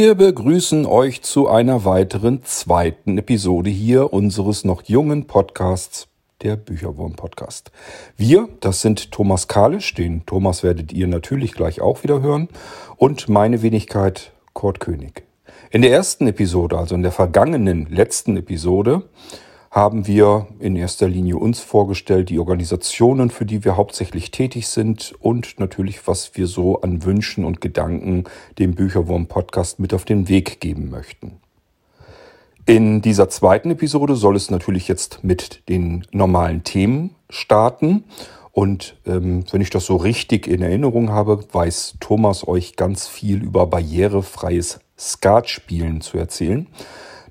Wir begrüßen euch zu einer weiteren zweiten Episode hier unseres noch jungen Podcasts, der Bücherwurm Podcast. Wir, das sind Thomas Kalisch, den Thomas werdet ihr natürlich gleich auch wieder hören, und meine Wenigkeit Kurt König. In der ersten Episode, also in der vergangenen letzten Episode, haben wir in erster Linie uns vorgestellt, die Organisationen, für die wir hauptsächlich tätig sind und natürlich, was wir so an Wünschen und Gedanken dem Bücherwurm-Podcast mit auf den Weg geben möchten. In dieser zweiten Episode soll es natürlich jetzt mit den normalen Themen starten. Und ähm, wenn ich das so richtig in Erinnerung habe, weiß Thomas euch ganz viel über barrierefreies Skatspielen zu erzählen.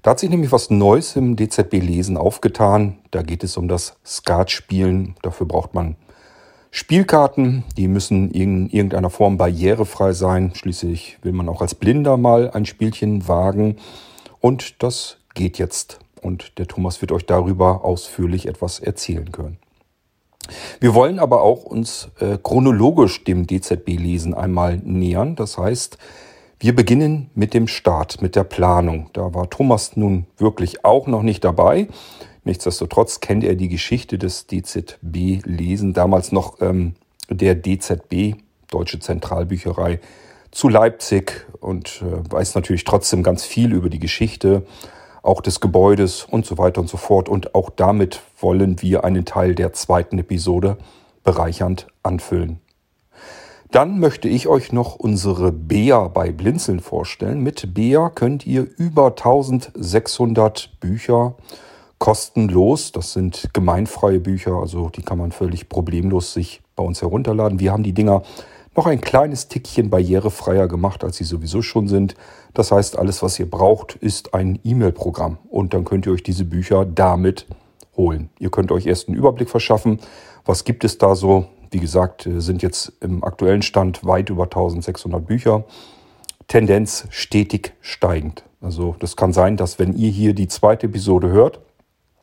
Da hat sich nämlich was Neues im DZB-Lesen aufgetan. Da geht es um das Skatspielen. Dafür braucht man Spielkarten. Die müssen in irgendeiner Form barrierefrei sein. Schließlich will man auch als Blinder mal ein Spielchen wagen. Und das geht jetzt. Und der Thomas wird euch darüber ausführlich etwas erzählen können. Wir wollen aber auch uns äh, chronologisch dem DZB-Lesen einmal nähern. Das heißt, wir beginnen mit dem Start, mit der Planung. Da war Thomas nun wirklich auch noch nicht dabei. Nichtsdestotrotz kennt er die Geschichte des DZB-Lesen, damals noch ähm, der DZB, Deutsche Zentralbücherei, zu Leipzig und äh, weiß natürlich trotzdem ganz viel über die Geschichte, auch des Gebäudes und so weiter und so fort. Und auch damit wollen wir einen Teil der zweiten Episode bereichernd anfüllen. Dann möchte ich euch noch unsere Bea bei Blinzeln vorstellen. Mit Bea könnt ihr über 1600 Bücher kostenlos, das sind gemeinfreie Bücher, also die kann man völlig problemlos sich bei uns herunterladen. Wir haben die Dinger noch ein kleines Tickchen barrierefreier gemacht, als sie sowieso schon sind. Das heißt, alles, was ihr braucht, ist ein E-Mail-Programm und dann könnt ihr euch diese Bücher damit holen. Ihr könnt euch erst einen Überblick verschaffen, was gibt es da so, wie gesagt, äh, sind jetzt im aktuellen Stand weit über 1600 Bücher. Tendenz stetig steigend. Also das kann sein, dass wenn ihr hier die zweite Episode hört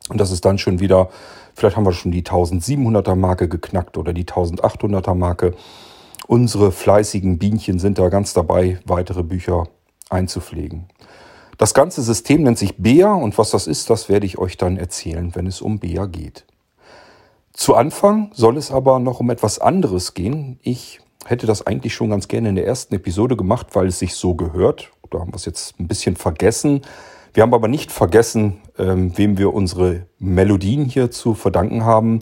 und das ist dann schon wieder, vielleicht haben wir schon die 1700er Marke geknackt oder die 1800er Marke. Unsere fleißigen Bienchen sind da ganz dabei, weitere Bücher einzupflegen. Das ganze System nennt sich BEA und was das ist, das werde ich euch dann erzählen, wenn es um BEA geht. Zu Anfang soll es aber noch um etwas anderes gehen. Ich hätte das eigentlich schon ganz gerne in der ersten Episode gemacht, weil es sich so gehört. Da haben wir es jetzt ein bisschen vergessen. Wir haben aber nicht vergessen, ähm, wem wir unsere Melodien hier zu verdanken haben.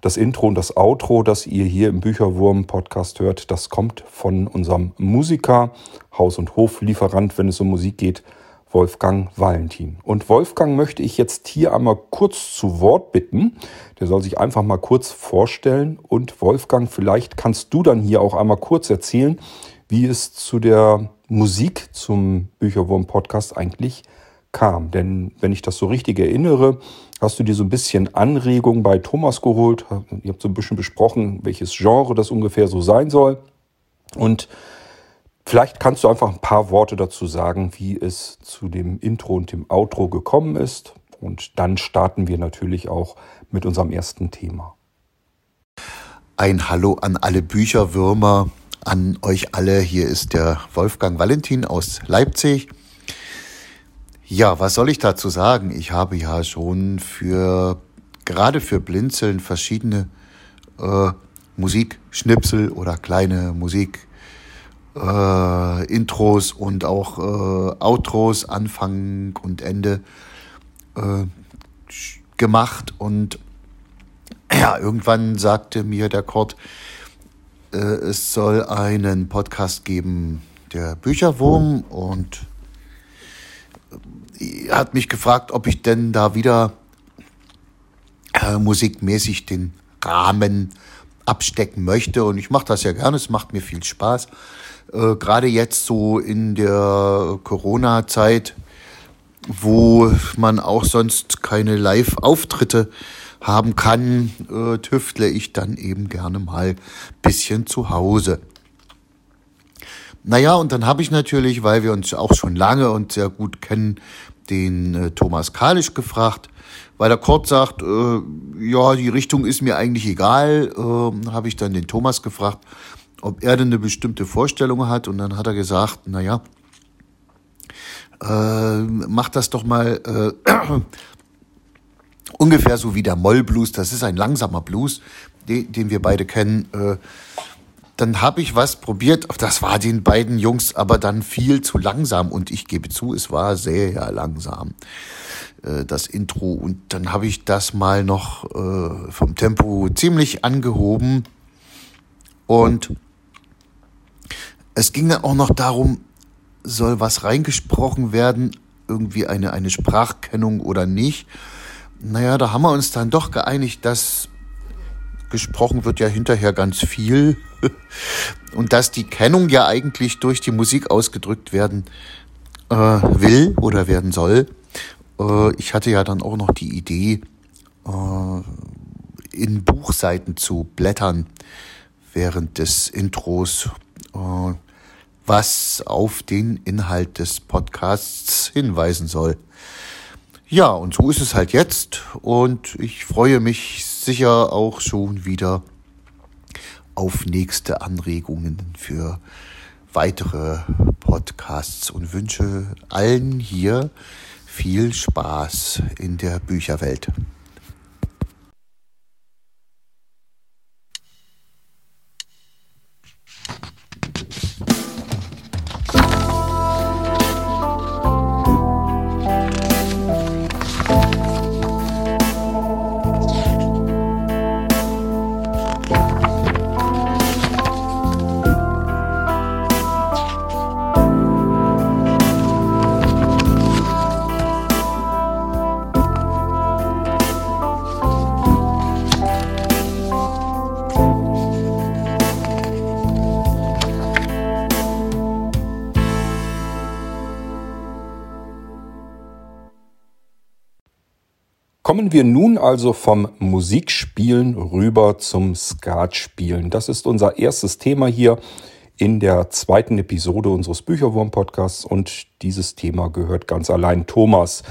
Das Intro und das Outro, das ihr hier im Bücherwurm-Podcast hört, das kommt von unserem Musiker, Haus- und Hoflieferant, wenn es um Musik geht, Wolfgang Valentin. Und Wolfgang möchte ich jetzt hier einmal kurz zu Wort bitten. Der soll sich einfach mal kurz vorstellen. Und Wolfgang, vielleicht kannst du dann hier auch einmal kurz erzählen, wie es zu der Musik zum Bücherwurm-Podcast eigentlich kam. Denn wenn ich das so richtig erinnere, hast du dir so ein bisschen Anregung bei Thomas geholt. Ihr habt so ein bisschen besprochen, welches Genre das ungefähr so sein soll. Und Vielleicht kannst du einfach ein paar Worte dazu sagen, wie es zu dem Intro und dem Outro gekommen ist. Und dann starten wir natürlich auch mit unserem ersten Thema. Ein Hallo an alle Bücherwürmer, an euch alle. Hier ist der Wolfgang Valentin aus Leipzig. Ja, was soll ich dazu sagen? Ich habe ja schon für, gerade für Blinzeln verschiedene äh, Musikschnipsel oder kleine Musik äh, Intros und auch äh, Outros, Anfang und Ende äh, gemacht. Und ja, irgendwann sagte mir der Kurt, äh, es soll einen Podcast geben, der Bücherwurm, und er hat mich gefragt, ob ich denn da wieder äh, musikmäßig den Rahmen abstecken möchte. Und ich mache das ja gerne, es macht mir viel Spaß. Äh, Gerade jetzt so in der Corona-Zeit, wo man auch sonst keine Live-Auftritte haben kann, äh, tüftle ich dann eben gerne mal bisschen zu Hause. Naja, und dann habe ich natürlich, weil wir uns auch schon lange und sehr gut kennen, den äh, Thomas Kalisch gefragt, weil der Kurt sagt, äh, ja, die Richtung ist mir eigentlich egal, äh, habe ich dann den Thomas gefragt, ob er denn eine bestimmte Vorstellung hat. Und dann hat er gesagt, naja, äh, macht das doch mal äh, ungefähr so wie der Mollblues. Das ist ein langsamer Blues, den, den wir beide kennen. Äh, dann habe ich was probiert. Das war den beiden Jungs aber dann viel zu langsam und ich gebe zu, es war sehr langsam äh, das Intro und dann habe ich das mal noch äh, vom Tempo ziemlich angehoben und es ging dann auch noch darum, soll was reingesprochen werden, irgendwie eine, eine Sprachkennung oder nicht. Naja, da haben wir uns dann doch geeinigt, dass gesprochen wird ja hinterher ganz viel und dass die Kennung ja eigentlich durch die Musik ausgedrückt werden äh, will oder werden soll. Äh, ich hatte ja dann auch noch die Idee, äh, in Buchseiten zu blättern während des Intros, was auf den Inhalt des Podcasts hinweisen soll. Ja, und so ist es halt jetzt und ich freue mich sicher auch schon wieder auf nächste Anregungen für weitere Podcasts und wünsche allen hier viel Spaß in der Bücherwelt. Kommen wir nun also vom Musikspielen rüber zum Skatspielen. Das ist unser erstes Thema hier in der zweiten Episode unseres Bücherwurm-Podcasts und dieses Thema gehört ganz allein Thomas.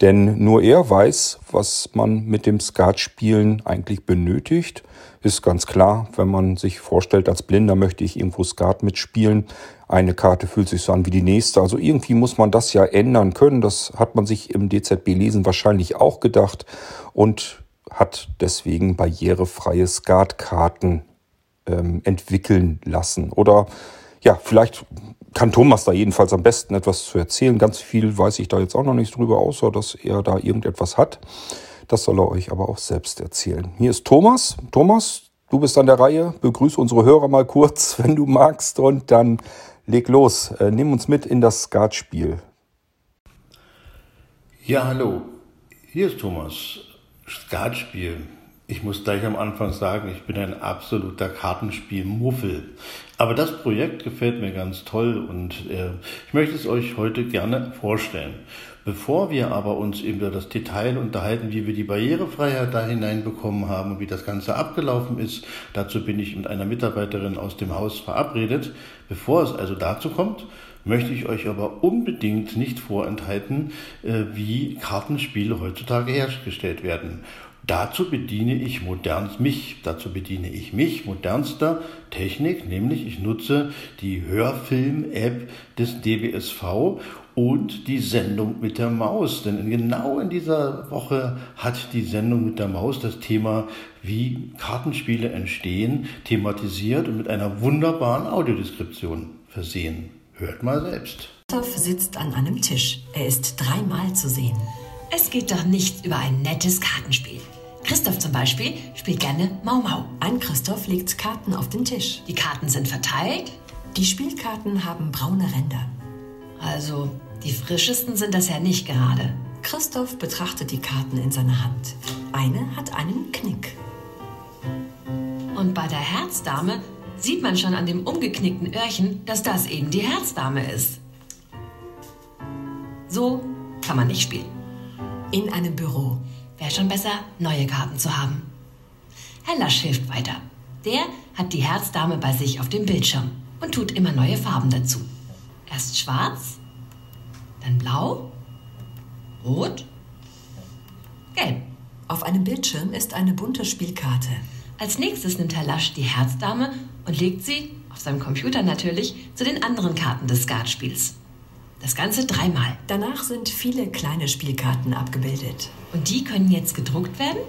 Denn nur er weiß, was man mit dem Skatspielen eigentlich benötigt. Ist ganz klar, wenn man sich vorstellt, als Blinder möchte ich irgendwo Skat mitspielen. Eine Karte fühlt sich so an wie die nächste. Also irgendwie muss man das ja ändern können. Das hat man sich im DZB-Lesen wahrscheinlich auch gedacht und hat deswegen barrierefreie Skatkarten ähm, entwickeln lassen. Oder ja, vielleicht kann Thomas da jedenfalls am besten etwas zu erzählen. Ganz viel weiß ich da jetzt auch noch nicht drüber, außer dass er da irgendetwas hat. Das soll er euch aber auch selbst erzählen. Hier ist Thomas. Thomas, du bist an der Reihe. Begrüße unsere Hörer mal kurz, wenn du magst, und dann leg los. Äh, nimm uns mit in das Skatspiel. Ja, hallo. Hier ist Thomas. Skatspiel. Ich muss gleich am Anfang sagen, ich bin ein absoluter Kartenspiel-Muffel. Aber das Projekt gefällt mir ganz toll und äh, ich möchte es euch heute gerne vorstellen. Bevor wir aber uns über das Detail unterhalten, wie wir die Barrierefreiheit da hineinbekommen haben und wie das Ganze abgelaufen ist, dazu bin ich mit einer Mitarbeiterin aus dem Haus verabredet. Bevor es also dazu kommt, möchte ich euch aber unbedingt nicht vorenthalten, äh, wie Kartenspiele heutzutage hergestellt werden. Dazu bediene ich modernst mich, dazu bediene ich mich modernster Technik, nämlich ich nutze die Hörfilm-App des DBSV und die Sendung mit der Maus. Denn genau in dieser Woche hat die Sendung mit der Maus das Thema, wie Kartenspiele entstehen, thematisiert und mit einer wunderbaren Audiodeskription versehen. Hört mal selbst. Christoph sitzt an einem Tisch. Er ist dreimal zu sehen. Es geht doch nicht über ein nettes Kartenspiel. Christoph zum Beispiel spielt gerne Mau Mau. Ein Christoph legt Karten auf den Tisch. Die Karten sind verteilt. Die Spielkarten haben braune Ränder. Also, die frischesten sind das ja nicht gerade. Christoph betrachtet die Karten in seiner Hand. Eine hat einen Knick. Und bei der Herzdame sieht man schon an dem umgeknickten Öhrchen, dass das eben die Herzdame ist. So kann man nicht spielen. In einem Büro Wäre schon besser, neue Karten zu haben. Herr Lasch hilft weiter. Der hat die Herzdame bei sich auf dem Bildschirm und tut immer neue Farben dazu. Erst schwarz, dann blau, rot, gelb. Auf einem Bildschirm ist eine bunte Spielkarte. Als nächstes nimmt Herr Lasch die Herzdame und legt sie, auf seinem Computer natürlich, zu den anderen Karten des Skatspiels. Das Ganze dreimal. Danach sind viele kleine Spielkarten abgebildet. Und die können jetzt gedruckt werden?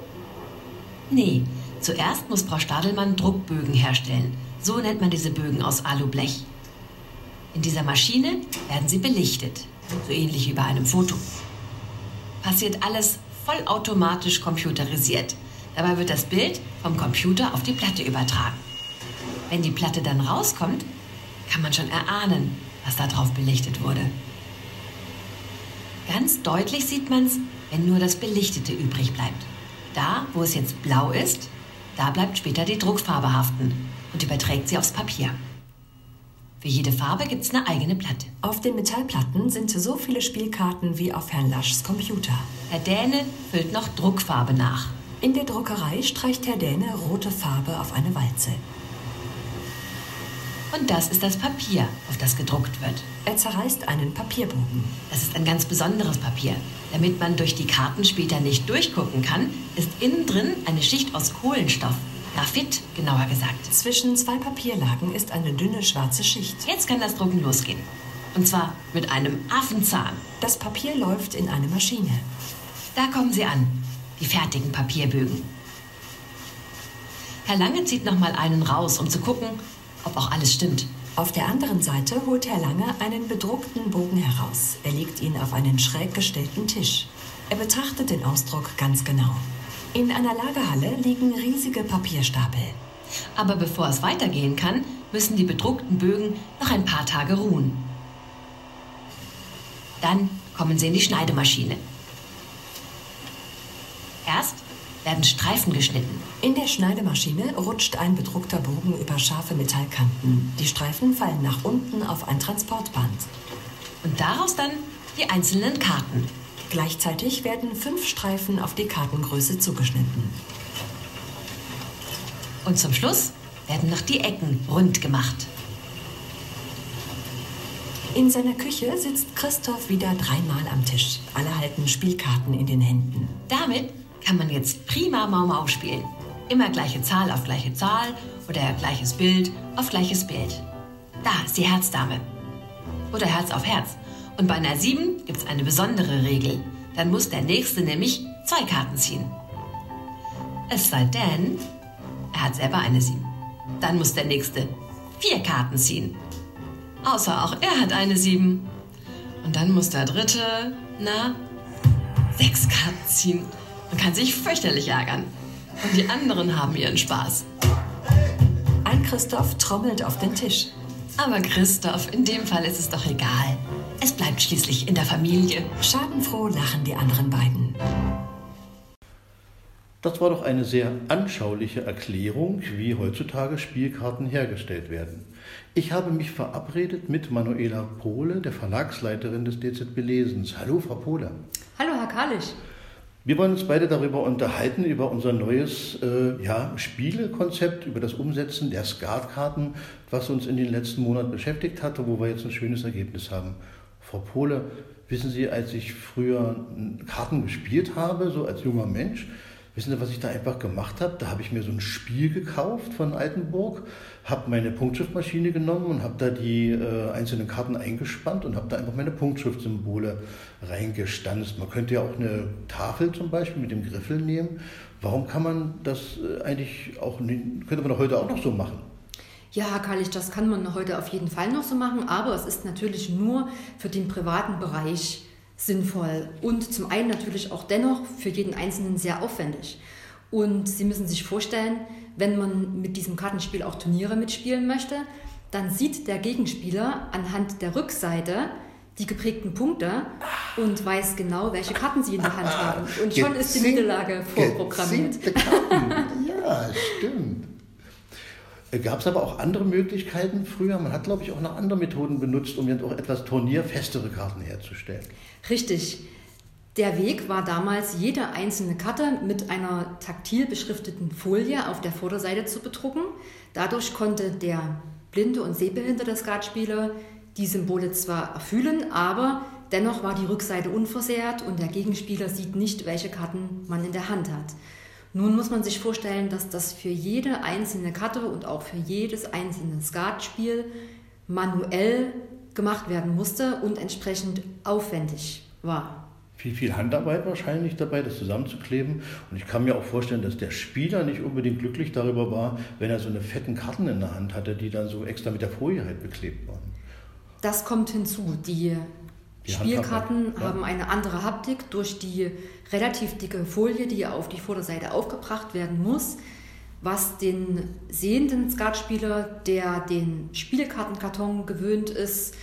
Nee, zuerst muss Frau Stadelmann Druckbögen herstellen. So nennt man diese Bögen aus Alublech. In dieser Maschine werden sie belichtet, so ähnlich wie bei einem Foto. Passiert alles vollautomatisch computerisiert. Dabei wird das Bild vom Computer auf die Platte übertragen. Wenn die Platte dann rauskommt, kann man schon erahnen, was da drauf belichtet wurde. Ganz deutlich sieht man es, wenn nur das Belichtete übrig bleibt. Da, wo es jetzt blau ist, da bleibt später die Druckfarbe haften und überträgt sie aufs Papier. Für jede Farbe gibt es eine eigene Platte. Auf den Metallplatten sind so viele Spielkarten wie auf Herrn Laschs Computer. Herr Däne füllt noch Druckfarbe nach. In der Druckerei streicht Herr Däne rote Farbe auf eine Walze. Und das ist das Papier, auf das gedruckt wird. Er zerreißt einen Papierbogen. Das ist ein ganz besonderes Papier. Damit man durch die Karten später nicht durchgucken kann, ist innen drin eine Schicht aus Kohlenstoff. Graphit, genauer gesagt. Zwischen zwei Papierlagen ist eine dünne schwarze Schicht. Jetzt kann das Drucken losgehen. Und zwar mit einem Affenzahn. Das Papier läuft in eine Maschine. Da kommen sie an, die fertigen Papierbögen. Herr Lange zieht noch mal einen raus, um zu gucken, ob auch alles stimmt. Auf der anderen Seite holt Herr Lange einen bedruckten Bogen heraus. Er legt ihn auf einen schräg gestellten Tisch. Er betrachtet den Ausdruck ganz genau. In einer Lagerhalle liegen riesige Papierstapel. Aber bevor es weitergehen kann, müssen die bedruckten Bögen noch ein paar Tage ruhen. Dann kommen sie in die Schneidemaschine. Erst werden Streifen geschnitten. In der Schneidemaschine rutscht ein bedruckter Bogen über scharfe Metallkanten. Die Streifen fallen nach unten auf ein Transportband. Und daraus dann die einzelnen Karten. Gleichzeitig werden fünf Streifen auf die Kartengröße zugeschnitten. Und zum Schluss werden noch die Ecken rund gemacht. In seiner Küche sitzt Christoph wieder dreimal am Tisch. Alle halten Spielkarten in den Händen. Damit kann man jetzt prima Mau Mau spielen. Immer gleiche Zahl auf gleiche Zahl oder gleiches Bild auf gleiches Bild. Da ist die Herzdame. Oder Herz auf Herz. Und bei einer 7 gibt es eine besondere Regel. Dann muss der Nächste nämlich zwei Karten ziehen. Es sei denn, er hat selber eine 7. Dann muss der Nächste vier Karten ziehen. Außer auch er hat eine 7. Und dann muss der Dritte, na, sechs Karten ziehen. Man kann sich fürchterlich ärgern. Und die anderen haben ihren Spaß. Ein Christoph trommelt auf den Tisch. Aber Christoph, in dem Fall ist es doch egal. Es bleibt schließlich in der Familie. Schadenfroh lachen die anderen beiden. Das war doch eine sehr anschauliche Erklärung, wie heutzutage Spielkarten hergestellt werden. Ich habe mich verabredet mit Manuela Pohle, der Verlagsleiterin des DZB Lesens. Hallo, Frau Pohle. Hallo, Herr Kalisch. Wir wollen uns beide darüber unterhalten, über unser neues äh, ja, Spielekonzept, über das Umsetzen der Skatkarten, was uns in den letzten Monaten beschäftigt hatte, wo wir jetzt ein schönes Ergebnis haben. Frau Pohle, wissen Sie, als ich früher Karten gespielt habe, so als junger Mensch, Wissen Sie, was ich da einfach gemacht habe? Da habe ich mir so ein Spiel gekauft von Altenburg, habe meine Punktschriftmaschine genommen und habe da die äh, einzelnen Karten eingespannt und habe da einfach meine Punktschriftsymbole reingestanzt. Man könnte ja auch eine Tafel zum Beispiel mit dem Griffel nehmen. Warum kann man das äh, eigentlich auch, könnte man doch heute auch noch so machen? Ja, Herr Kallich, das kann man heute auf jeden Fall noch so machen, aber es ist natürlich nur für den privaten Bereich sinnvoll und zum einen natürlich auch dennoch für jeden Einzelnen sehr aufwendig. Und Sie müssen sich vorstellen, wenn man mit diesem Kartenspiel auch Turniere mitspielen möchte, dann sieht der Gegenspieler anhand der Rückseite die geprägten Punkte und weiß genau, welche Karten sie in der Hand haben. Und schon ist die Niederlage vorprogrammiert. Ja, stimmt. Gab es aber auch andere Möglichkeiten früher? Man hat, glaube ich, auch noch andere Methoden benutzt, um jetzt auch etwas turnierfestere Karten herzustellen. Richtig. Der Weg war damals, jede einzelne Karte mit einer taktil beschrifteten Folie auf der Vorderseite zu bedrucken. Dadurch konnte der blinde und sehbehinderte Skatspieler die Symbole zwar erfüllen, aber dennoch war die Rückseite unversehrt und der Gegenspieler sieht nicht, welche Karten man in der Hand hat. Nun muss man sich vorstellen, dass das für jede einzelne Karte und auch für jedes einzelne Skatspiel manuell gemacht werden musste und entsprechend aufwendig war viel, viel Handarbeit wahrscheinlich dabei, das zusammenzukleben. Und ich kann mir auch vorstellen, dass der Spieler nicht unbedingt glücklich darüber war, wenn er so eine fetten Karten in der Hand hatte, die dann so extra mit der Folie halt beklebt waren. Das kommt hinzu. Die, die Spielkarten ja. haben eine andere Haptik durch die relativ dicke Folie, die auf die Vorderseite aufgebracht werden muss, was den sehenden Skatspieler, der den Spielkartenkarton gewöhnt ist,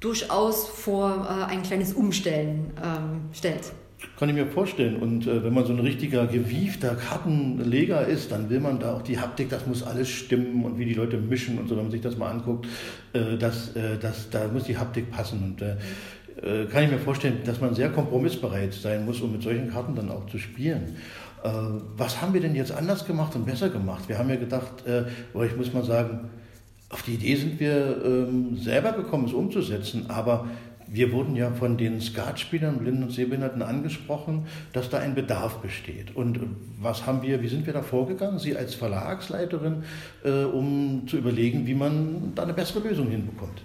durchaus vor äh, ein kleines Umstellen ähm, stellt. Kann ich mir vorstellen. Und äh, wenn man so ein richtiger gewiefter Kartenleger ist, dann will man da auch die Haptik, das muss alles stimmen und wie die Leute mischen und so, wenn man sich das mal anguckt, äh, das, äh, das, da muss die Haptik passen. Und äh, äh, kann ich mir vorstellen, dass man sehr kompromissbereit sein muss, um mit solchen Karten dann auch zu spielen. Äh, was haben wir denn jetzt anders gemacht und besser gemacht? Wir haben ja gedacht, oder ich muss mal sagen, auf die Idee sind wir ähm, selber gekommen, es umzusetzen, aber wir wurden ja von den Skatspielern, Blinden und Sehbehinderten angesprochen, dass da ein Bedarf besteht. Und was haben wir, wie sind wir da vorgegangen, Sie als Verlagsleiterin, äh, um zu überlegen, wie man da eine bessere Lösung hinbekommt?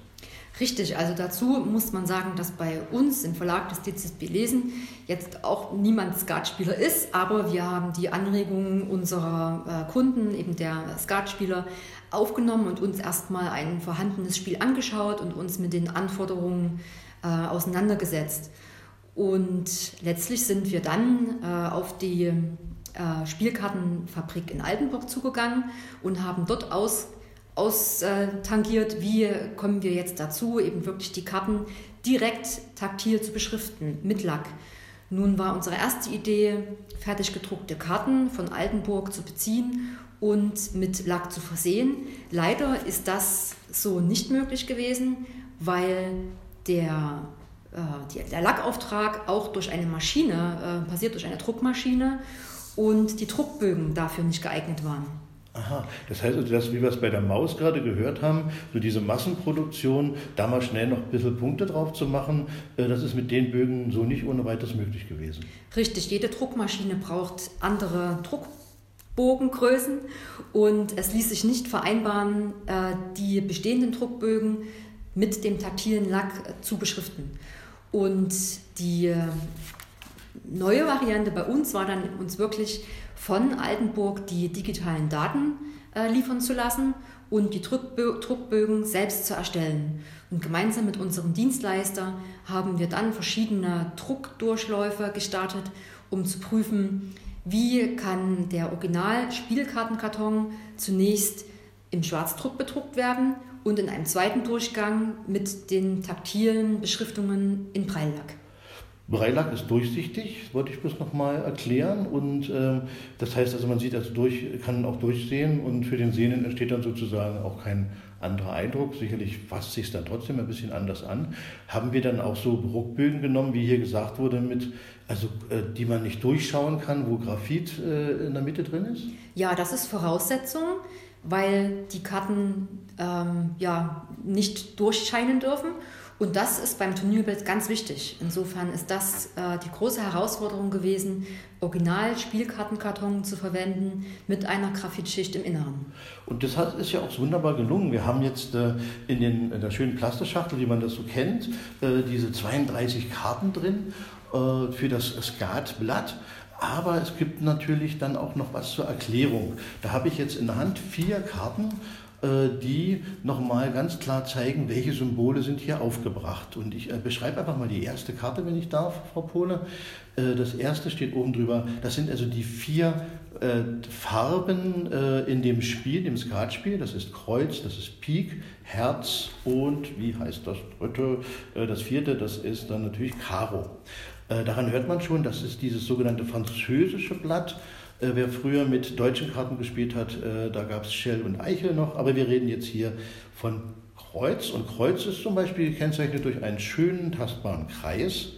Richtig, also dazu muss man sagen, dass bei uns im Verlag des DZB Lesen jetzt auch niemand Skatspieler ist, aber wir haben die Anregungen unserer äh, Kunden, eben der Skatspieler, aufgenommen und uns erstmal ein vorhandenes Spiel angeschaut und uns mit den Anforderungen äh, auseinandergesetzt. Und letztlich sind wir dann äh, auf die äh, Spielkartenfabrik in Altenburg zugegangen und haben dort aus, austangiert, wie kommen wir jetzt dazu, eben wirklich die Karten direkt taktil zu beschriften mit Lack. Nun war unsere erste Idee, fertig gedruckte Karten von Altenburg zu beziehen und mit Lack zu versehen. Leider ist das so nicht möglich gewesen, weil der, äh, der Lackauftrag auch durch eine Maschine äh, passiert, durch eine Druckmaschine und die Druckbögen dafür nicht geeignet waren. Aha, das heißt also, dass, wie wir es bei der Maus gerade gehört haben, so diese Massenproduktion, da mal schnell noch ein bisschen Punkte drauf zu machen, äh, das ist mit den Bögen so nicht ohne weiteres möglich gewesen. Richtig, jede Druckmaschine braucht andere Druckbögen. Bogengrößen und es ließ sich nicht vereinbaren, äh, die bestehenden Druckbögen mit dem taktilen Lack äh, zu beschriften. Und die äh, neue Variante bei uns war dann uns wirklich von Altenburg die digitalen Daten liefern zu lassen und die Druckbögen selbst zu erstellen. Und gemeinsam mit unserem Dienstleister haben wir dann verschiedene Druckdurchläufe gestartet, um zu prüfen, wie kann der Original-Spielkartenkarton zunächst im Schwarzdruck bedruckt werden und in einem zweiten Durchgang mit den taktilen Beschriftungen in Breillack. Breilack ist durchsichtig, wollte ich bloß nochmal erklären. Und äh, das heißt also, man sieht also durch, kann auch durchsehen und für den Sehenden entsteht dann sozusagen auch kein anderer Eindruck. Sicherlich fasst sich dann trotzdem ein bisschen anders an. Haben wir dann auch so Bruckbögen genommen, wie hier gesagt wurde, mit, also äh, die man nicht durchschauen kann, wo Graphit äh, in der Mitte drin ist? Ja, das ist Voraussetzung, weil die Karten ähm, ja nicht durchscheinen dürfen. Und das ist beim Turnierbild ganz wichtig. Insofern ist das äh, die große Herausforderung gewesen, Original-Spielkartenkarton zu verwenden mit einer Graphitschicht im Inneren. Und das hat, ist ja auch wunderbar gelungen. Wir haben jetzt äh, in, den, in der schönen Plastischachtel, wie man das so kennt, äh, diese 32 Karten drin äh, für das Skatblatt. Aber es gibt natürlich dann auch noch was zur Erklärung. Da habe ich jetzt in der Hand vier Karten äh, die nochmal ganz klar zeigen, welche Symbole sind hier aufgebracht. Und ich äh, beschreibe einfach mal die erste Karte, wenn ich darf, Frau Pohle. Das erste steht oben drüber. Das sind also die vier Farben in dem Spiel, dem Skatspiel. Das ist Kreuz, das ist Pik, Herz und wie heißt das dritte? Das vierte, das ist dann natürlich Karo. Daran hört man schon, das ist dieses sogenannte französische Blatt. Äh, wer früher mit deutschen Karten gespielt hat, äh, da gab es Shell und Eichel noch, aber wir reden jetzt hier von Kreuz. Und Kreuz ist zum Beispiel gekennzeichnet durch einen schönen, tastbaren Kreis.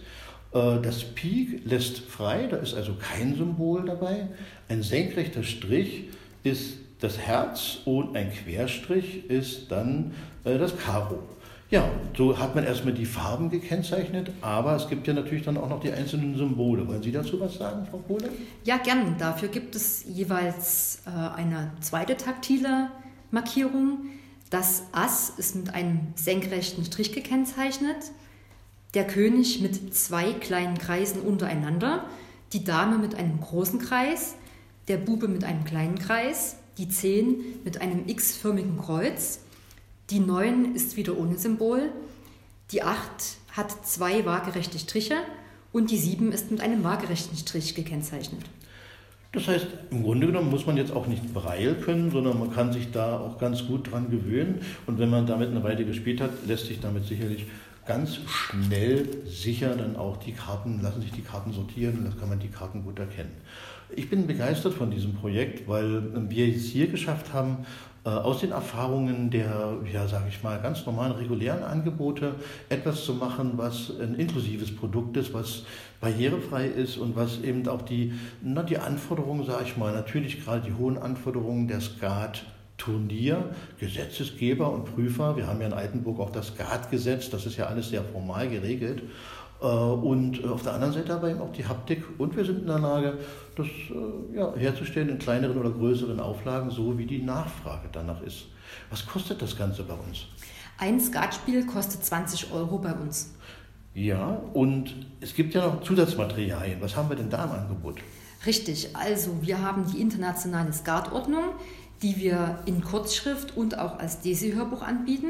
Äh, das Pik lässt frei, da ist also kein Symbol dabei. Ein senkrechter Strich ist das Herz und ein Querstrich ist dann das Karo. Ja, so hat man erstmal die Farben gekennzeichnet, aber es gibt ja natürlich dann auch noch die einzelnen Symbole. Wollen Sie dazu was sagen, Frau Kohle? Ja, gern. Dafür gibt es jeweils äh, eine zweite taktile Markierung. Das Ass ist mit einem senkrechten Strich gekennzeichnet, der König mit zwei kleinen Kreisen untereinander, die Dame mit einem großen Kreis, der Bube mit einem kleinen Kreis, die 10 mit einem x-förmigen Kreuz, die 9 ist wieder ohne Symbol, die 8 hat zwei waagerechte Striche und die 7 ist mit einem waagerechten Strich gekennzeichnet. Das heißt, im Grunde genommen muss man jetzt auch nicht Braille können, sondern man kann sich da auch ganz gut dran gewöhnen. Und wenn man damit eine Weile gespielt hat, lässt sich damit sicherlich ganz schnell, sicher dann auch die Karten, lassen sich die Karten sortieren dann kann man die Karten gut erkennen. Ich bin begeistert von diesem Projekt, weil wir es hier geschafft haben, aus den Erfahrungen der, ja, sage ich mal, ganz normalen regulären Angebote etwas zu machen, was ein inklusives Produkt ist, was barrierefrei ist und was eben auch die, na, die Anforderungen, sage ich mal, natürlich gerade die hohen Anforderungen der Skat Turnier, Gesetzesgeber und Prüfer. Wir haben ja in Altenburg auch das Skatgesetz, das ist ja alles sehr formal geregelt. Äh, und auf der anderen Seite aber eben auch die Haptik und wir sind in der Lage, das äh, ja, herzustellen in kleineren oder größeren Auflagen, so wie die Nachfrage danach ist. Was kostet das Ganze bei uns? Ein Skatspiel kostet 20 Euro bei uns. Ja, und es gibt ja noch Zusatzmaterialien. Was haben wir denn da im Angebot? Richtig, also wir haben die internationale Skatordnung, die wir in Kurzschrift und auch als Desi-Hörbuch anbieten.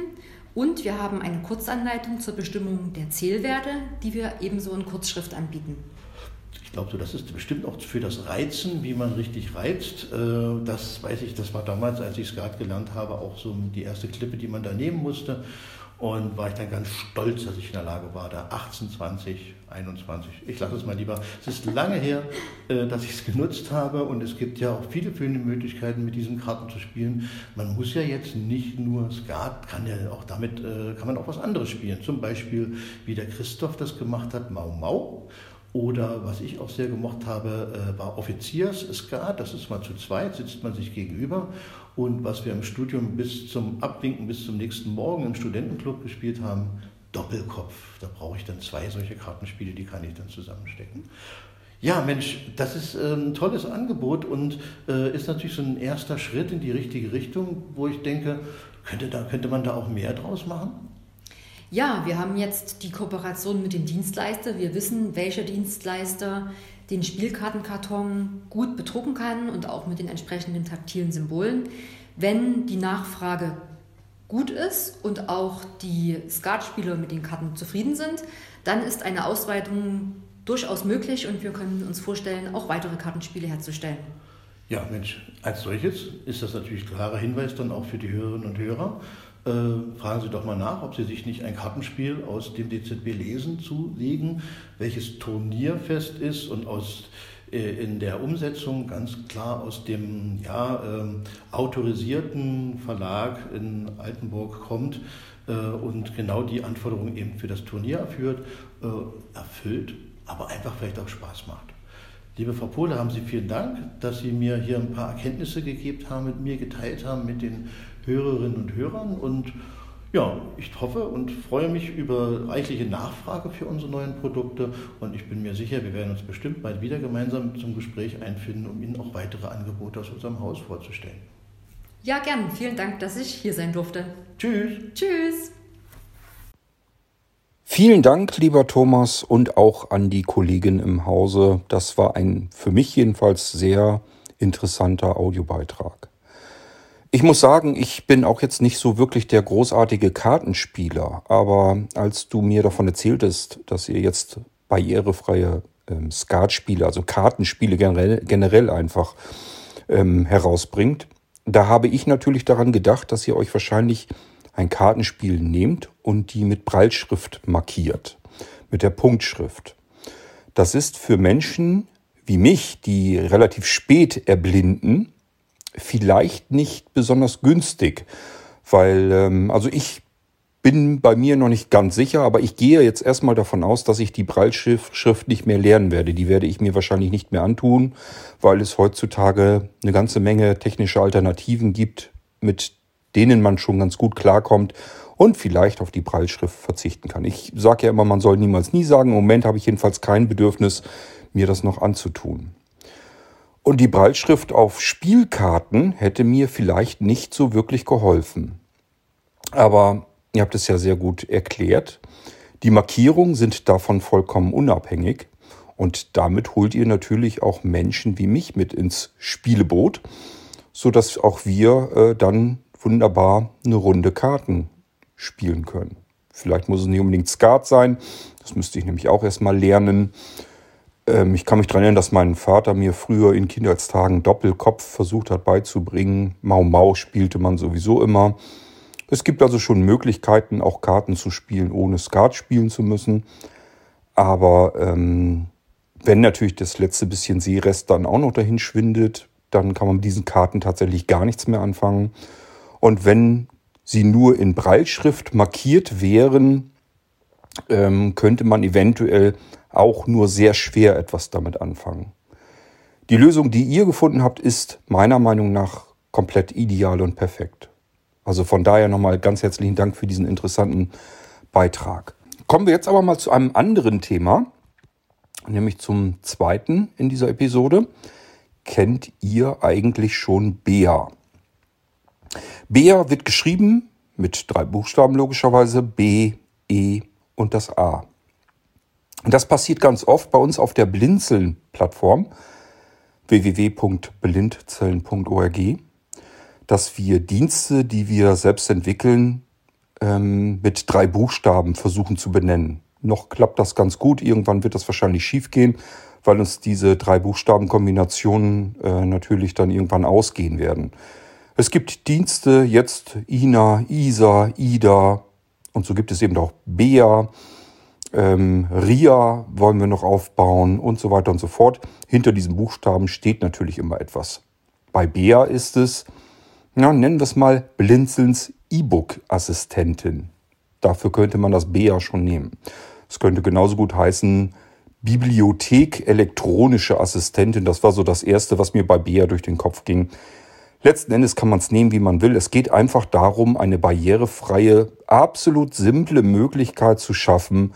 Und wir haben eine Kurzanleitung zur Bestimmung der Zählwerte, die wir ebenso in Kurzschrift anbieten. Ich glaube, das ist bestimmt auch für das Reizen, wie man richtig reizt. Äh, das weiß ich, das war damals, als ich Skat gelernt habe, auch so die erste Klippe, die man da nehmen musste. Und war ich dann ganz stolz, dass ich in der Lage war, da 18, 20, 21, ich lasse es mal lieber. Es ist lange her, äh, dass ich es genutzt habe und es gibt ja auch viele, viele Möglichkeiten, mit diesen Karten zu spielen. Man muss ja jetzt nicht nur Skat, kann ja auch damit, äh, kann man auch was anderes spielen. Zum Beispiel, wie der Christoph das gemacht hat, Mau Mau. Oder was ich auch sehr gemocht habe, äh, war Offizierskat. Das ist mal zu zweit, sitzt man sich gegenüber. Und was wir im Studium bis zum Abwinken, bis zum nächsten Morgen im Studentenclub gespielt haben, Doppelkopf. Da brauche ich dann zwei solche Kartenspiele, die kann ich dann zusammenstecken. Ja, Mensch, das ist ein tolles Angebot und äh, ist natürlich so ein erster Schritt in die richtige Richtung, wo ich denke, könnte, da, könnte man da auch mehr draus machen? Ja, wir haben jetzt die Kooperation mit dem Dienstleister. Wir wissen, welcher Dienstleister den Spielkartenkarton gut bedrucken kann und auch mit den entsprechenden taktilen Symbolen. Wenn die Nachfrage gut ist und auch die Skatspieler mit den Karten zufrieden sind, dann ist eine Ausweitung durchaus möglich und wir können uns vorstellen, auch weitere Kartenspiele herzustellen. Ja, Mensch, als solches ist das natürlich klarer Hinweis dann auch für die Hörerinnen und Hörer. Äh, fragen Sie doch mal nach, ob Sie sich nicht ein Kartenspiel aus dem DZB Lesen zulegen, welches turnierfest ist und aus äh, in der Umsetzung ganz klar aus dem ja, äh, autorisierten Verlag in Altenburg kommt äh, und genau die Anforderungen eben für das Turnier äh, erfüllt, aber einfach vielleicht auch Spaß macht. Liebe Frau Pohle, haben Sie vielen Dank, dass Sie mir hier ein paar Erkenntnisse gegeben haben, mit mir geteilt haben, mit den Hörerinnen und Hörern. Und ja, ich hoffe und freue mich über reichliche Nachfrage für unsere neuen Produkte. Und ich bin mir sicher, wir werden uns bestimmt bald wieder gemeinsam zum Gespräch einfinden, um Ihnen auch weitere Angebote aus unserem Haus vorzustellen. Ja, gern. Vielen Dank, dass ich hier sein durfte. Tschüss. Tschüss. Vielen Dank, lieber Thomas, und auch an die Kollegin im Hause. Das war ein für mich jedenfalls sehr interessanter Audiobeitrag. Ich muss sagen, ich bin auch jetzt nicht so wirklich der großartige Kartenspieler, aber als du mir davon erzähltest, dass ihr jetzt barrierefreie ähm, Skatspiele, also Kartenspiele generell, generell einfach ähm, herausbringt, da habe ich natürlich daran gedacht, dass ihr euch wahrscheinlich ein Kartenspiel nehmt und die mit Breilschrift markiert, mit der Punktschrift. Das ist für Menschen wie mich, die relativ spät erblinden, vielleicht nicht besonders günstig, weil, ähm, also ich bin bei mir noch nicht ganz sicher, aber ich gehe jetzt erstmal davon aus, dass ich die Breitschrift nicht mehr lernen werde. Die werde ich mir wahrscheinlich nicht mehr antun, weil es heutzutage eine ganze Menge technische Alternativen gibt, mit denen man schon ganz gut klarkommt und vielleicht auf die Breitschrift verzichten kann. Ich sage ja immer, man soll niemals nie sagen. Im Moment habe ich jedenfalls kein Bedürfnis, mir das noch anzutun. Und die Breitschrift auf Spielkarten hätte mir vielleicht nicht so wirklich geholfen. Aber ihr habt es ja sehr gut erklärt. Die Markierungen sind davon vollkommen unabhängig. Und damit holt ihr natürlich auch Menschen wie mich mit ins Spieleboot, sodass auch wir äh, dann wunderbar eine Runde Karten spielen können. Vielleicht muss es nicht unbedingt Skat sein. Das müsste ich nämlich auch erstmal lernen. Ähm, ich kann mich daran erinnern, dass mein Vater mir früher in Kindheitstagen Doppelkopf versucht hat beizubringen. Mau Mau spielte man sowieso immer. Es gibt also schon Möglichkeiten, auch Karten zu spielen, ohne Skat spielen zu müssen. Aber ähm, wenn natürlich das letzte bisschen Seerest dann auch noch dahin schwindet, dann kann man mit diesen Karten tatsächlich gar nichts mehr anfangen. Und wenn sie nur in Breilschrift markiert wären, ähm, könnte man eventuell auch nur sehr schwer etwas damit anfangen. Die Lösung, die ihr gefunden habt, ist meiner Meinung nach komplett ideal und perfekt. Also von daher nochmal ganz herzlichen Dank für diesen interessanten Beitrag. Kommen wir jetzt aber mal zu einem anderen Thema, nämlich zum zweiten in dieser Episode. Kennt ihr eigentlich schon Bea? Bea wird geschrieben mit drei Buchstaben logischerweise, B, E und das A. Und das passiert ganz oft bei uns auf der Blinzeln-Plattform www.blindzellen.org, dass wir Dienste, die wir selbst entwickeln, ähm, mit drei Buchstaben versuchen zu benennen. Noch klappt das ganz gut, irgendwann wird das wahrscheinlich schief gehen, weil uns diese drei Buchstabenkombinationen äh, natürlich dann irgendwann ausgehen werden. Es gibt Dienste, jetzt Ina, Isa, Ida und so gibt es eben auch Bea. Ähm, RIA wollen wir noch aufbauen und so weiter und so fort. Hinter diesen Buchstaben steht natürlich immer etwas. Bei Bea ist es, ja, nennen wir es mal Blinzelns E-Book-Assistentin. Dafür könnte man das Bea schon nehmen. Es könnte genauso gut heißen Bibliothek elektronische Assistentin. Das war so das Erste, was mir bei Bea durch den Kopf ging. Letzten Endes kann man es nehmen, wie man will. Es geht einfach darum, eine barrierefreie, absolut simple Möglichkeit zu schaffen,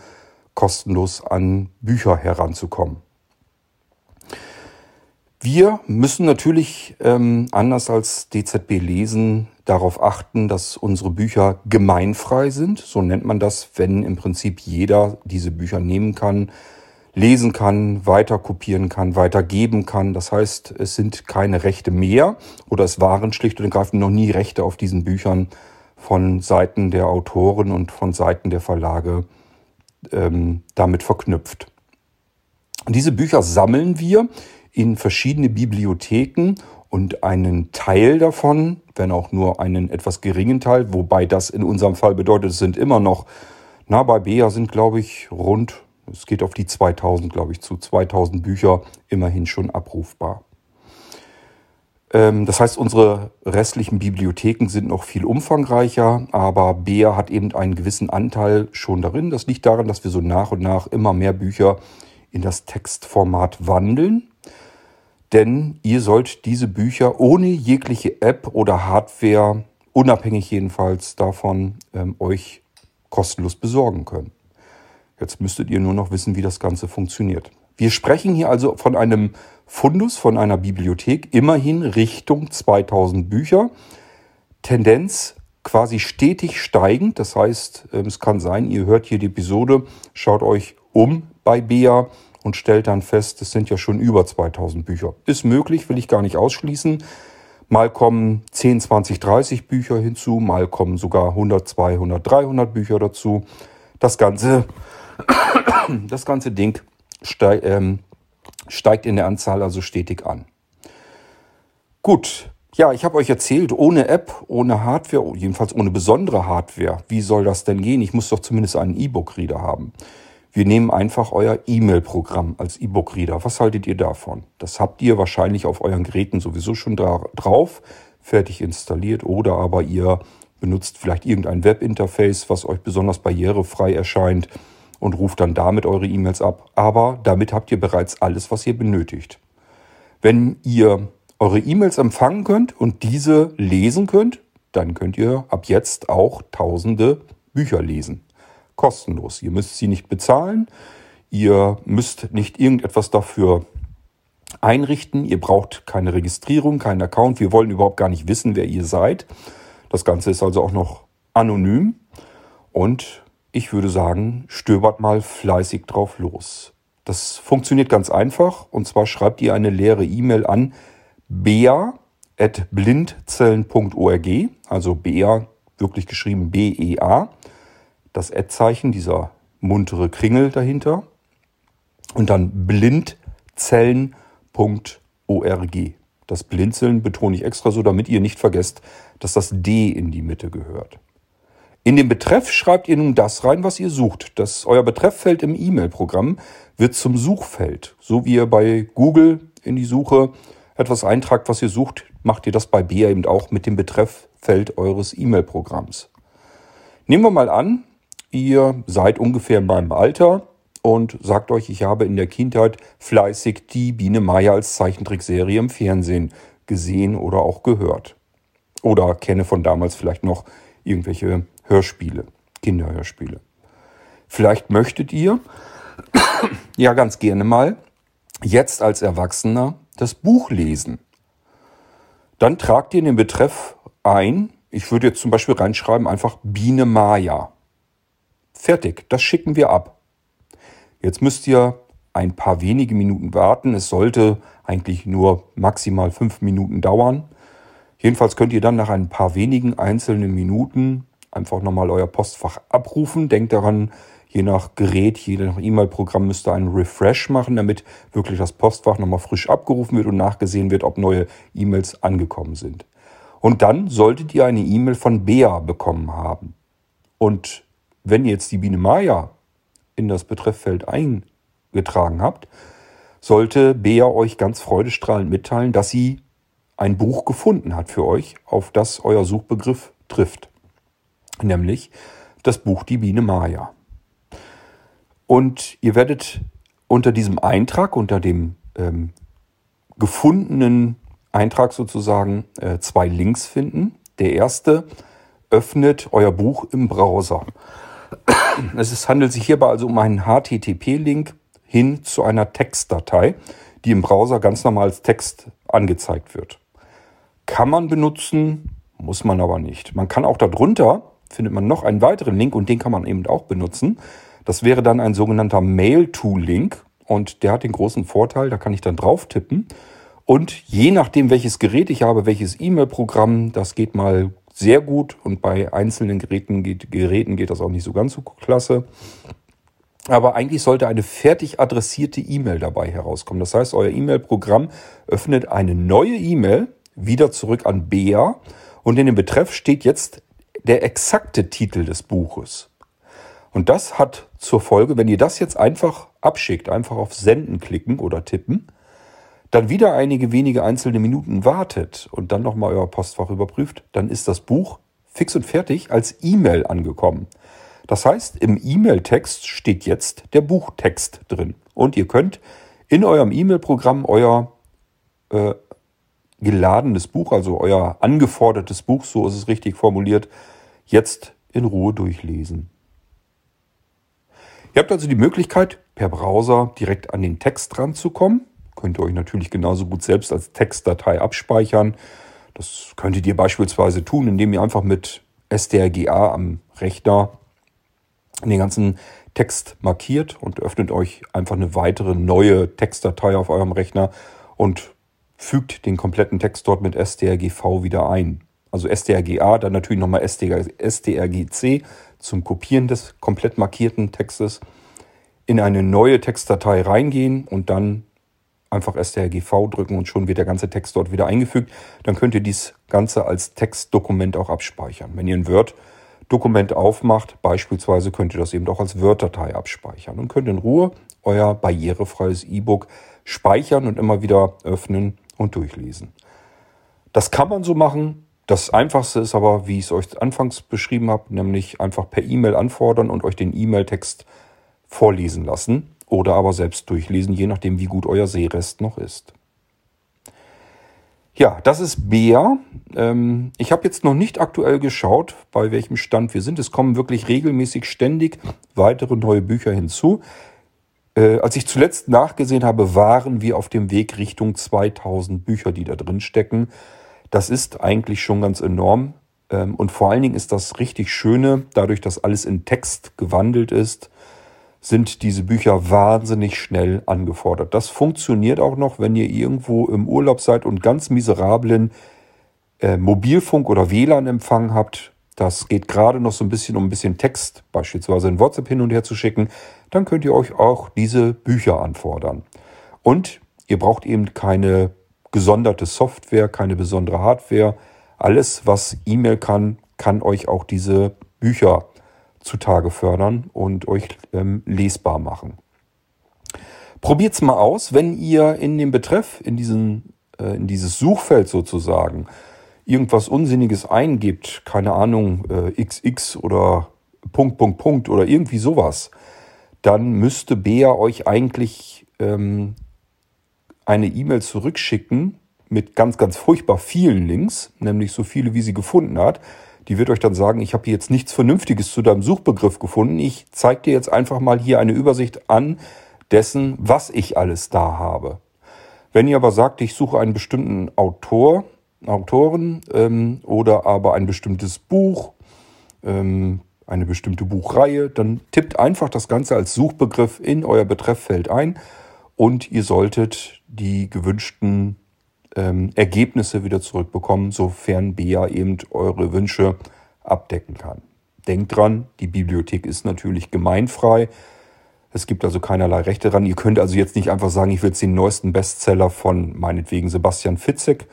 kostenlos an Bücher heranzukommen. Wir müssen natürlich ähm, anders als DZB lesen darauf achten, dass unsere Bücher gemeinfrei sind. So nennt man das, wenn im Prinzip jeder diese Bücher nehmen kann, lesen kann, weiter kopieren kann, weitergeben kann. Das heißt, es sind keine Rechte mehr oder es waren schlicht und ergreifend noch nie Rechte auf diesen Büchern von Seiten der Autoren und von Seiten der Verlage ähm, damit verknüpft. Diese Bücher sammeln wir in verschiedene Bibliotheken und einen Teil davon, wenn auch nur einen etwas geringen Teil, wobei das in unserem Fall bedeutet, es sind immer noch, na, bei BEA sind, glaube ich, rund es geht auf die 2000, glaube ich, zu. 2000 Bücher immerhin schon abrufbar. Ähm, das heißt, unsere restlichen Bibliotheken sind noch viel umfangreicher, aber Bea hat eben einen gewissen Anteil schon darin. Das liegt daran, dass wir so nach und nach immer mehr Bücher in das Textformat wandeln. Denn ihr sollt diese Bücher ohne jegliche App oder Hardware, unabhängig jedenfalls davon, ähm, euch kostenlos besorgen können. Jetzt müsstet ihr nur noch wissen, wie das Ganze funktioniert. Wir sprechen hier also von einem Fundus, von einer Bibliothek, immerhin Richtung 2000 Bücher. Tendenz quasi stetig steigend. Das heißt, ähm, es kann sein, ihr hört hier die Episode, schaut euch um bei Bea und stellt dann fest, es sind ja schon über 2000 Bücher. Ist möglich, will ich gar nicht ausschließen. Mal kommen 10, 20, 30 Bücher hinzu, mal kommen sogar 100, 200, 300 Bücher dazu. Das Ganze das ganze Ding steig, ähm, steigt in der Anzahl also stetig an. Gut, ja, ich habe euch erzählt, ohne App, ohne Hardware, jedenfalls ohne besondere Hardware, wie soll das denn gehen? Ich muss doch zumindest einen E-Book-Reader haben. Wir nehmen einfach euer E-Mail-Programm als E-Book-Reader. Was haltet ihr davon? Das habt ihr wahrscheinlich auf euren Geräten sowieso schon dra drauf, fertig installiert oder aber ihr benutzt vielleicht irgendein Webinterface, was euch besonders barrierefrei erscheint und ruft dann damit eure E-Mails ab. Aber damit habt ihr bereits alles, was ihr benötigt. Wenn ihr eure E-Mails empfangen könnt und diese lesen könnt, dann könnt ihr ab jetzt auch tausende Bücher lesen. Kostenlos. Ihr müsst sie nicht bezahlen. Ihr müsst nicht irgendetwas dafür einrichten. Ihr braucht keine Registrierung, keinen Account. Wir wollen überhaupt gar nicht wissen, wer ihr seid. Das Ganze ist also auch noch anonym und ich würde sagen, stöbert mal fleißig drauf los. Das funktioniert ganz einfach und zwar schreibt ihr eine leere E-Mail an bea.blindzellen.org, also bea wirklich geschrieben B-E-A, das Ad-Zeichen, dieser muntere Kringel dahinter und dann blindzellen.org. Das Blinzeln betone ich extra so, damit ihr nicht vergesst, dass das D in die Mitte gehört. In den Betreff schreibt ihr nun das rein, was ihr sucht. Das, euer Betrefffeld im E-Mail-Programm wird zum Suchfeld. So wie ihr bei Google in die Suche etwas eintragt, was ihr sucht, macht ihr das bei BEA eben auch mit dem Betrefffeld eures E-Mail-Programms. Nehmen wir mal an, ihr seid ungefähr in meinem Alter und sagt euch, ich habe in der Kindheit fleißig die Biene Maya als Zeichentrickserie im Fernsehen gesehen oder auch gehört. Oder kenne von damals vielleicht noch irgendwelche Hörspiele, Kinderhörspiele. Vielleicht möchtet ihr ja ganz gerne mal jetzt als Erwachsener das Buch lesen. Dann tragt ihr in den Betreff ein, ich würde jetzt zum Beispiel reinschreiben, einfach Biene Maya. Fertig, das schicken wir ab. Jetzt müsst ihr ein paar wenige Minuten warten. Es sollte eigentlich nur maximal fünf Minuten dauern. Jedenfalls könnt ihr dann nach ein paar wenigen einzelnen Minuten einfach nochmal euer Postfach abrufen. Denkt daran, je nach Gerät, je nach E-Mail-Programm müsst ihr einen Refresh machen, damit wirklich das Postfach nochmal frisch abgerufen wird und nachgesehen wird, ob neue E-Mails angekommen sind. Und dann solltet ihr eine E-Mail von Bea bekommen haben. Und wenn ihr jetzt die Biene Maya in das Betrefffeld eingetragen habt, sollte Bea euch ganz freudestrahlend mitteilen, dass sie ein Buch gefunden hat für euch, auf das euer Suchbegriff trifft nämlich das Buch Die Biene Maya. Und ihr werdet unter diesem Eintrag, unter dem ähm, gefundenen Eintrag sozusagen, äh, zwei Links finden. Der erste öffnet euer Buch im Browser. Es ist, handelt sich hierbei also um einen HTTP-Link hin zu einer Textdatei, die im Browser ganz normal als Text angezeigt wird. Kann man benutzen, muss man aber nicht. Man kann auch darunter findet man noch einen weiteren Link und den kann man eben auch benutzen. Das wäre dann ein sogenannter Mail-to-Link und der hat den großen Vorteil, da kann ich dann drauf tippen und je nachdem, welches Gerät ich habe, welches E-Mail-Programm, das geht mal sehr gut und bei einzelnen Geräten geht, Geräten geht das auch nicht so ganz so klasse. Aber eigentlich sollte eine fertig adressierte E-Mail dabei herauskommen. Das heißt, euer E-Mail-Programm öffnet eine neue E-Mail wieder zurück an Bea und in dem Betreff steht jetzt der exakte Titel des Buches. Und das hat zur Folge, wenn ihr das jetzt einfach abschickt, einfach auf Senden klicken oder tippen, dann wieder einige wenige einzelne Minuten wartet und dann nochmal euer Postfach überprüft, dann ist das Buch fix und fertig als E-Mail angekommen. Das heißt, im E-Mail-Text steht jetzt der Buchtext drin. Und ihr könnt in eurem E-Mail-Programm euer äh, geladenes Buch, also euer angefordertes Buch, so ist es richtig formuliert, jetzt in Ruhe durchlesen. Ihr habt also die Möglichkeit, per Browser direkt an den Text ranzukommen. Könnt ihr euch natürlich genauso gut selbst als Textdatei abspeichern. Das könntet ihr beispielsweise tun, indem ihr einfach mit strga am Rechner den ganzen Text markiert und öffnet euch einfach eine weitere neue Textdatei auf eurem Rechner und fügt den kompletten Text dort mit strgv wieder ein also strga, dann natürlich nochmal strgc zum Kopieren des komplett markierten Textes, in eine neue Textdatei reingehen und dann einfach strgv drücken und schon wird der ganze Text dort wieder eingefügt. Dann könnt ihr dies Ganze als Textdokument auch abspeichern. Wenn ihr ein Word-Dokument aufmacht, beispielsweise könnt ihr das eben auch als Word-Datei abspeichern und könnt in Ruhe euer barrierefreies E-Book speichern und immer wieder öffnen und durchlesen. Das kann man so machen, das einfachste ist aber, wie ich es euch anfangs beschrieben habe, nämlich einfach per E-Mail anfordern und euch den E-Mail-Text vorlesen lassen oder aber selbst durchlesen, je nachdem, wie gut euer Sehrest noch ist. Ja, das ist Bea. Ähm, ich habe jetzt noch nicht aktuell geschaut, bei welchem Stand wir sind. Es kommen wirklich regelmäßig ständig weitere neue Bücher hinzu. Äh, als ich zuletzt nachgesehen habe, waren wir auf dem Weg Richtung 2000 Bücher, die da drin stecken. Das ist eigentlich schon ganz enorm. Ähm, und vor allen Dingen ist das richtig Schöne, dadurch, dass alles in Text gewandelt ist, sind diese Bücher wahnsinnig schnell angefordert. Das funktioniert auch noch, wenn ihr irgendwo im Urlaub seid und ganz miserablen äh, Mobilfunk- oder WLAN-Empfang habt. Das geht gerade noch so ein bisschen um ein bisschen Text, beispielsweise in WhatsApp hin und her zu schicken. Dann könnt ihr euch auch diese Bücher anfordern. Und ihr braucht eben keine gesonderte Software, keine besondere Hardware. Alles, was E-Mail kann, kann euch auch diese Bücher zutage fördern und euch ähm, lesbar machen. Probiert's mal aus, wenn ihr in dem Betreff, in, diesen, äh, in dieses Suchfeld sozusagen, irgendwas Unsinniges eingibt, keine Ahnung, äh, XX oder Punkt, Punkt, Punkt oder irgendwie sowas, dann müsste Bea euch eigentlich ähm, eine E-Mail zurückschicken mit ganz, ganz furchtbar vielen Links, nämlich so viele, wie sie gefunden hat. Die wird euch dann sagen, ich habe hier jetzt nichts Vernünftiges zu deinem Suchbegriff gefunden. Ich zeige dir jetzt einfach mal hier eine Übersicht an dessen, was ich alles da habe. Wenn ihr aber sagt, ich suche einen bestimmten Autor, Autoren ähm, oder aber ein bestimmtes Buch, ähm, eine bestimmte Buchreihe, dann tippt einfach das Ganze als Suchbegriff in euer Betrefffeld ein und ihr solltet die gewünschten ähm, Ergebnisse wieder zurückbekommen, sofern BEA eben eure Wünsche abdecken kann. Denkt dran, die Bibliothek ist natürlich gemeinfrei. Es gibt also keinerlei Rechte dran. Ihr könnt also jetzt nicht einfach sagen, ich will jetzt den neuesten Bestseller von meinetwegen Sebastian Fitzek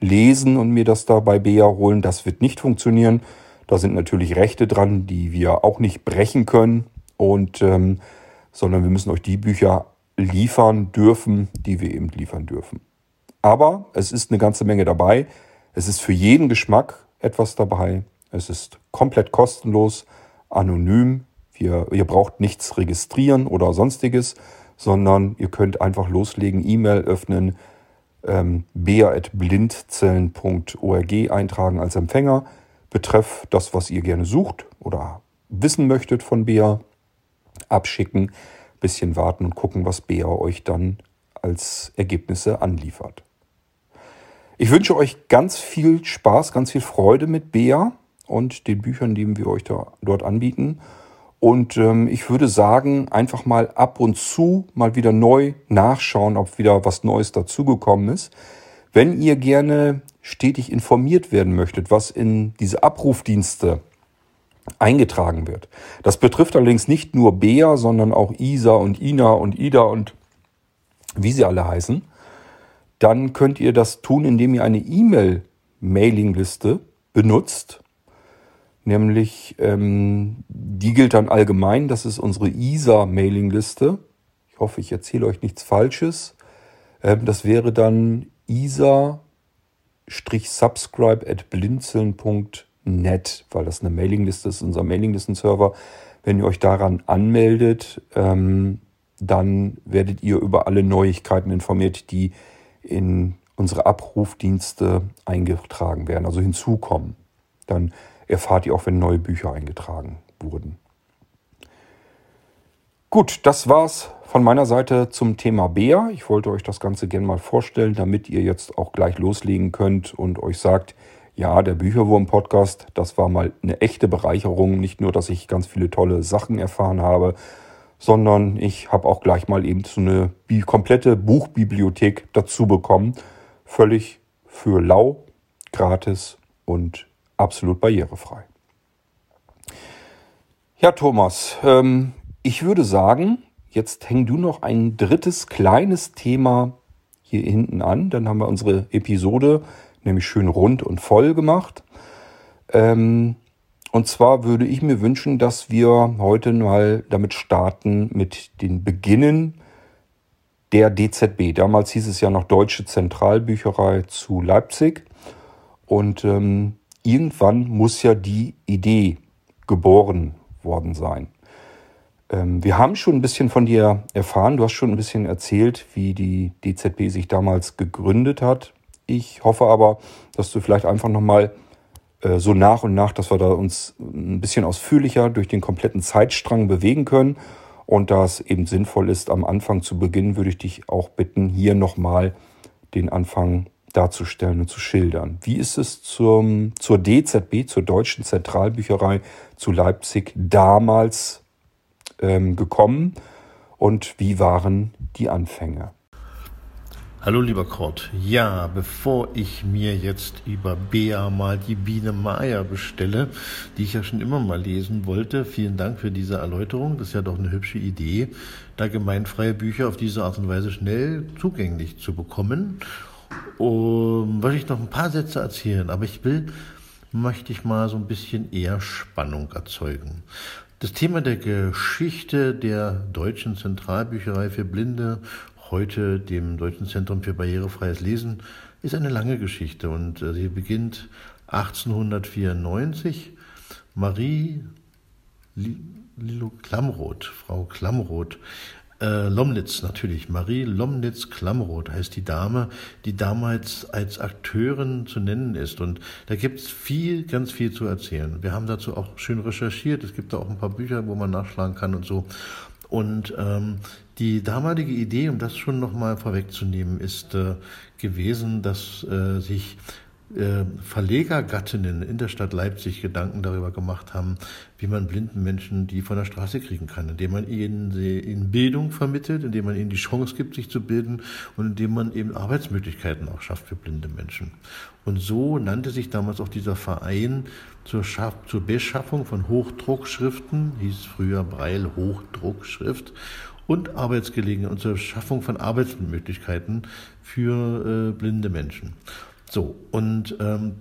lesen und mir das da bei BEA holen. Das wird nicht funktionieren. Da sind natürlich Rechte dran, die wir auch nicht brechen können. Und ähm, sondern wir müssen euch die Bücher liefern dürfen, die wir eben liefern dürfen. Aber es ist eine ganze Menge dabei. Es ist für jeden Geschmack etwas dabei. Es ist komplett kostenlos, anonym. Wir, ihr braucht nichts registrieren oder sonstiges, sondern ihr könnt einfach loslegen, E-Mail öffnen, ähm, bea.blindzellen.org eintragen als Empfänger. Betreff das, was ihr gerne sucht oder wissen möchtet von Bea, abschicken bisschen warten und gucken, was Bea euch dann als Ergebnisse anliefert. Ich wünsche euch ganz viel Spaß, ganz viel Freude mit Bea und den Büchern, die wir euch da, dort anbieten. Und ähm, ich würde sagen, einfach mal ab und zu mal wieder neu nachschauen, ob wieder was Neues dazugekommen ist. Wenn ihr gerne stetig informiert werden möchtet, was in diese Abrufdienste eingetragen wird. Das betrifft allerdings nicht nur Bea, sondern auch Isa und Ina und Ida und wie sie alle heißen. Dann könnt ihr das tun, indem ihr eine E-Mail-Mailing-Liste benutzt. Nämlich, ähm, die gilt dann allgemein. Das ist unsere ISA-Mailing-Liste. Ich hoffe, ich erzähle euch nichts Falsches. Ähm, das wäre dann isa-subscribe at blinzeln.de net, weil das eine Mailingliste ist, unser Mailinglisten-Server. Wenn ihr euch daran anmeldet, ähm, dann werdet ihr über alle Neuigkeiten informiert, die in unsere Abrufdienste eingetragen werden, also hinzukommen. Dann erfahrt ihr auch, wenn neue Bücher eingetragen wurden. Gut, das war's von meiner Seite zum Thema Bär. Ich wollte euch das Ganze gerne mal vorstellen, damit ihr jetzt auch gleich loslegen könnt und euch sagt, ja, der Bücherwurm-Podcast, das war mal eine echte Bereicherung. Nicht nur, dass ich ganz viele tolle Sachen erfahren habe, sondern ich habe auch gleich mal eben so eine komplette Buchbibliothek dazu bekommen. Völlig für lau, gratis und absolut barrierefrei. Ja, Thomas, ähm, ich würde sagen, jetzt häng du noch ein drittes kleines Thema hier hinten an. Dann haben wir unsere Episode nämlich schön rund und voll gemacht. Ähm, und zwar würde ich mir wünschen, dass wir heute mal damit starten mit den Beginnen der DZB. Damals hieß es ja noch Deutsche Zentralbücherei zu Leipzig. Und ähm, irgendwann muss ja die Idee geboren worden sein. Ähm, wir haben schon ein bisschen von dir erfahren. Du hast schon ein bisschen erzählt, wie die DZB sich damals gegründet hat. Ich hoffe aber, dass du vielleicht einfach nochmal äh, so nach und nach, dass wir da uns ein bisschen ausführlicher durch den kompletten Zeitstrang bewegen können. Und da es eben sinnvoll ist, am Anfang zu beginnen, würde ich dich auch bitten, hier nochmal den Anfang darzustellen und zu schildern. Wie ist es zum, zur DZB, zur Deutschen Zentralbücherei zu Leipzig damals ähm, gekommen und wie waren die Anfänge? Hallo lieber Kurt. Ja, bevor ich mir jetzt über Bea mal die Biene Maya bestelle, die ich ja schon immer mal lesen wollte, vielen Dank für diese Erläuterung. Das ist ja doch eine hübsche Idee, da gemeinfreie Bücher auf diese Art und Weise schnell zugänglich zu bekommen. Um, wollte ich noch ein paar Sätze erzählen, aber ich will, möchte ich mal so ein bisschen eher Spannung erzeugen. Das Thema der Geschichte der Deutschen Zentralbücherei für Blinde heute dem Deutschen Zentrum für barrierefreies Lesen, ist eine lange Geschichte und äh, sie beginnt 1894. Marie Lilo Klamroth, Frau Klamroth, äh, Lomnitz natürlich, Marie Lomnitz Klamroth heißt die Dame, die damals als Akteurin zu nennen ist. Und da gibt es viel, ganz viel zu erzählen. Wir haben dazu auch schön recherchiert. Es gibt da auch ein paar Bücher, wo man nachschlagen kann und so. Und ähm, die damalige Idee, um das schon nochmal vorwegzunehmen, ist äh, gewesen, dass äh, sich äh, Verlegergattinnen in der Stadt Leipzig Gedanken darüber gemacht haben, wie man blinden Menschen die von der Straße kriegen kann, indem man ihnen, ihnen Bildung vermittelt, indem man ihnen die Chance gibt, sich zu bilden und indem man eben Arbeitsmöglichkeiten auch schafft für blinde Menschen. Und so nannte sich damals auch dieser Verein zur, Schaff zur Beschaffung von Hochdruckschriften, hieß früher Breil Hochdruckschrift, und Arbeitsgelegenheiten und zur Schaffung von Arbeitsmöglichkeiten für äh, blinde Menschen. So, und ähm,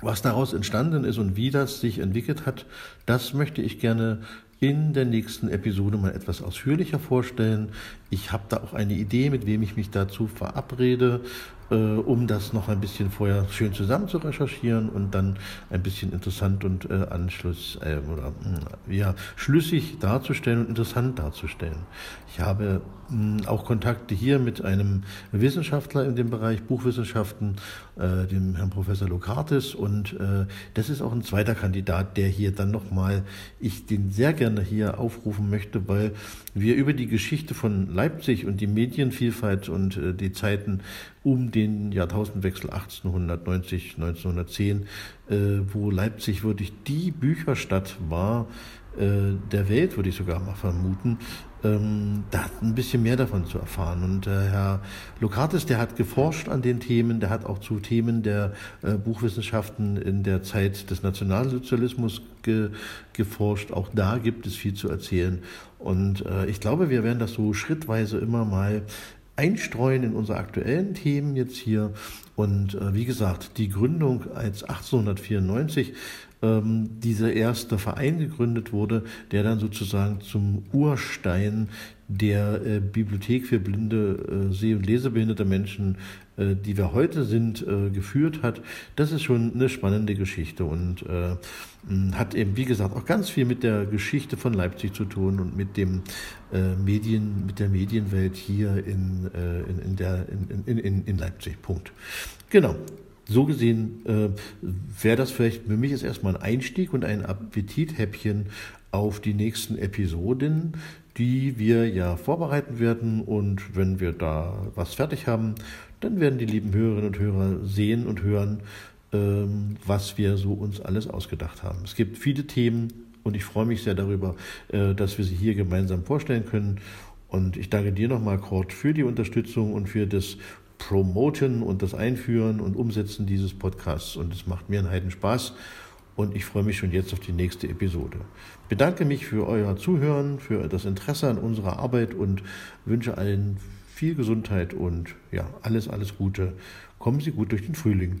was daraus entstanden ist und wie das sich entwickelt hat, das möchte ich gerne in der nächsten Episode mal etwas ausführlicher vorstellen. Ich habe da auch eine Idee, mit wem ich mich dazu verabrede äh, um das noch ein bisschen vorher schön zusammen zu recherchieren und dann ein bisschen interessant und äh, Anschluss äh, oder mh, ja schlüssig darzustellen und interessant darzustellen. Ich habe mh, auch Kontakte hier mit einem Wissenschaftler in dem Bereich Buchwissenschaften, äh, dem Herrn Professor Lokartis und äh, das ist auch ein zweiter Kandidat, der hier dann nochmal, ich den sehr gerne hier aufrufen möchte, weil wir über die Geschichte von Leipzig und die Medienvielfalt und äh, die Zeiten um den Jahrtausendwechsel 1890, 1910, äh, wo Leipzig wirklich die Bücherstadt war äh, der Welt, würde ich sogar mal vermuten, ähm, da ein bisschen mehr davon zu erfahren. Und äh, Herr Lokatis, der hat geforscht an den Themen, der hat auch zu Themen der äh, Buchwissenschaften in der Zeit des Nationalsozialismus ge geforscht. Auch da gibt es viel zu erzählen. Und äh, ich glaube, wir werden das so schrittweise immer mal einstreuen in unsere aktuellen Themen jetzt hier. Und äh, wie gesagt, die Gründung als 1894 ähm, dieser erste Verein gegründet wurde, der dann sozusagen zum Urstein der äh, Bibliothek für blinde, äh, seh- und lesebehinderte Menschen, die wir heute sind, äh, geführt hat. Das ist schon eine spannende Geschichte und äh, hat eben, wie gesagt, auch ganz viel mit der Geschichte von Leipzig zu tun und mit dem äh, Medien, mit der Medienwelt hier in, in, in, der, in, in, in Leipzig. Punkt. Genau. So gesehen äh, wäre das vielleicht für mich jetzt erstmal ein Einstieg und ein Appetithäppchen auf die nächsten Episoden, die wir ja vorbereiten werden. Und wenn wir da was fertig haben, dann werden die lieben Hörerinnen und Hörer sehen und hören, ähm, was wir so uns alles ausgedacht haben. Es gibt viele Themen und ich freue mich sehr darüber, äh, dass wir sie hier gemeinsam vorstellen können. Und ich danke dir nochmal, Kurt, für die Unterstützung und für das Promoten und das Einführen und Umsetzen dieses Podcasts. Und es macht mir einen Heiden Spaß. Und ich freue mich schon jetzt auf die nächste Episode. Bedanke mich für euer Zuhören, für das Interesse an unserer Arbeit und wünsche allen viel Gesundheit und ja, alles, alles Gute. Kommen Sie gut durch den Frühling.